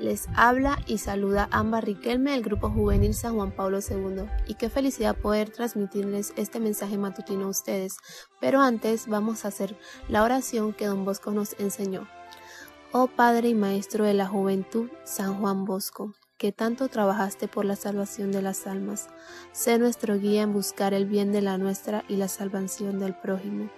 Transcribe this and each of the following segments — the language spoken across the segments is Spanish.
Les habla y saluda Amba Riquelme del Grupo Juvenil San Juan Pablo II. Y qué felicidad poder transmitirles este mensaje matutino a ustedes. Pero antes vamos a hacer la oración que don Bosco nos enseñó. Oh Padre y Maestro de la Juventud, San Juan Bosco, que tanto trabajaste por la salvación de las almas, sé nuestro guía en buscar el bien de la nuestra y la salvación del prójimo.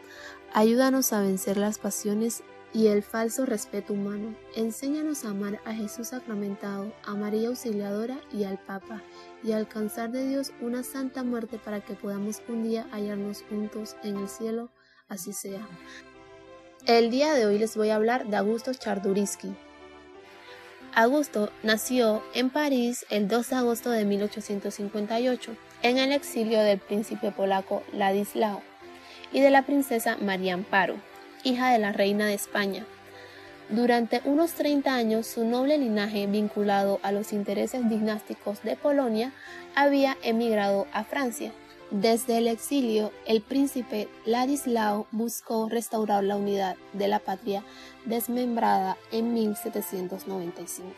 Ayúdanos a vencer las pasiones y el falso respeto humano. Enséñanos a amar a Jesús sacramentado, a María Auxiliadora y al Papa, y a alcanzar de Dios una santa muerte para que podamos un día hallarnos juntos en el cielo, así sea. El día de hoy les voy a hablar de Augusto Czartoryski. Augusto nació en París el 2 de agosto de 1858, en el exilio del príncipe polaco Ladislao y de la princesa María Amparo hija de la reina de España. Durante unos 30 años su noble linaje vinculado a los intereses dinásticos de Polonia había emigrado a Francia. Desde el exilio, el príncipe Ladislao buscó restaurar la unidad de la patria desmembrada en 1795.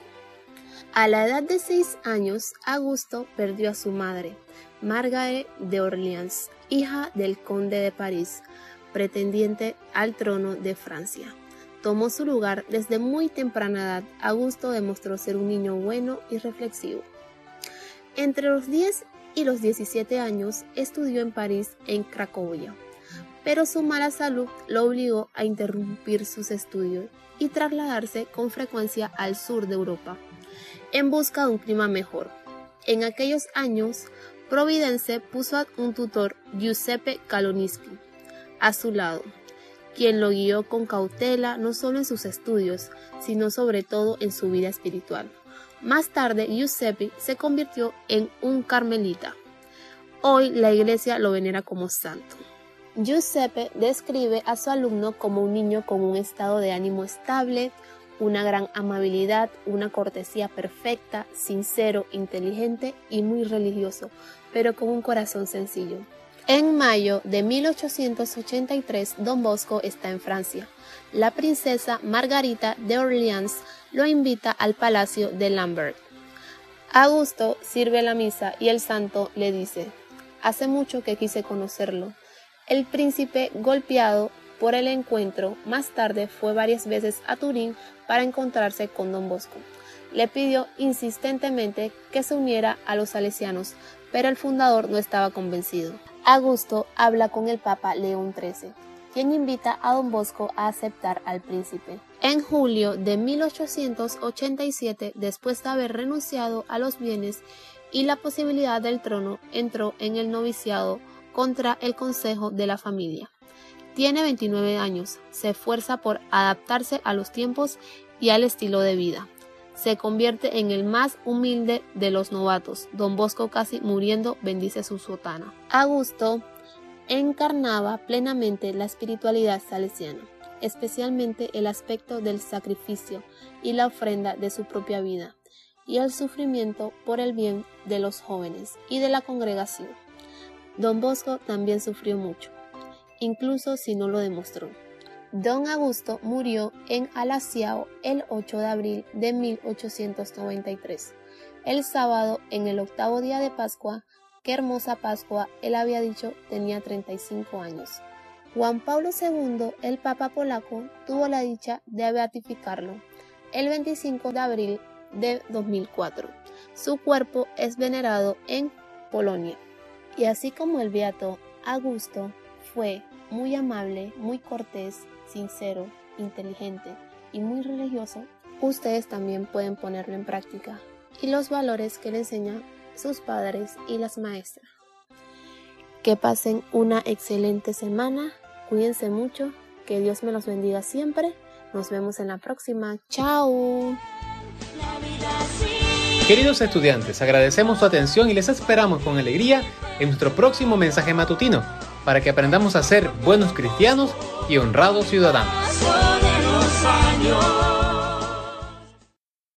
A la edad de seis años, Augusto perdió a su madre, Margaret de Orleans, hija del conde de París, pretendiente al trono de Francia. Tomó su lugar desde muy temprana edad. Augusto demostró ser un niño bueno y reflexivo. Entre los 10 y los 17 años estudió en París en Cracovia, pero su mala salud lo obligó a interrumpir sus estudios y trasladarse con frecuencia al sur de Europa, en busca de un clima mejor. En aquellos años, Providence puso a un tutor, Giuseppe Kaloniski, a su lado, quien lo guió con cautela no solo en sus estudios, sino sobre todo en su vida espiritual. Más tarde, Giuseppe se convirtió en un carmelita. Hoy la iglesia lo venera como santo. Giuseppe describe a su alumno como un niño con un estado de ánimo estable, una gran amabilidad, una cortesía perfecta, sincero, inteligente y muy religioso, pero con un corazón sencillo. En mayo de 1883, Don Bosco está en Francia. La princesa Margarita de Orleans lo invita al palacio de Lambert. Augusto sirve la misa y el santo le dice, hace mucho que quise conocerlo. El príncipe, golpeado por el encuentro, más tarde fue varias veces a Turín para encontrarse con Don Bosco. Le pidió insistentemente que se uniera a los salesianos, pero el fundador no estaba convencido. Augusto habla con el Papa León XIII, quien invita a don Bosco a aceptar al príncipe. En julio de 1887, después de haber renunciado a los bienes y la posibilidad del trono, entró en el noviciado contra el consejo de la familia. Tiene 29 años, se esfuerza por adaptarse a los tiempos y al estilo de vida se convierte en el más humilde de los novatos. Don Bosco casi muriendo bendice su sotana. Augusto encarnaba plenamente la espiritualidad salesiana, especialmente el aspecto del sacrificio y la ofrenda de su propia vida, y el sufrimiento por el bien de los jóvenes y de la congregación. Don Bosco también sufrió mucho, incluso si no lo demostró. Don Augusto murió en Alaciao el 8 de abril de 1893. El sábado, en el octavo día de Pascua, qué hermosa Pascua, él había dicho tenía 35 años. Juan Pablo II, el Papa polaco, tuvo la dicha de beatificarlo el 25 de abril de 2004. Su cuerpo es venerado en Polonia. Y así como el beato Augusto fue muy amable, muy cortés, sincero, inteligente y muy religioso, ustedes también pueden ponerlo en práctica y los valores que le enseñan sus padres y las maestras. Que pasen una excelente semana, cuídense mucho, que Dios me los bendiga siempre. Nos vemos en la próxima. Chao. Queridos estudiantes, agradecemos su atención y les esperamos con alegría en nuestro próximo mensaje matutino para que aprendamos a ser buenos cristianos y honrados ciudadanos.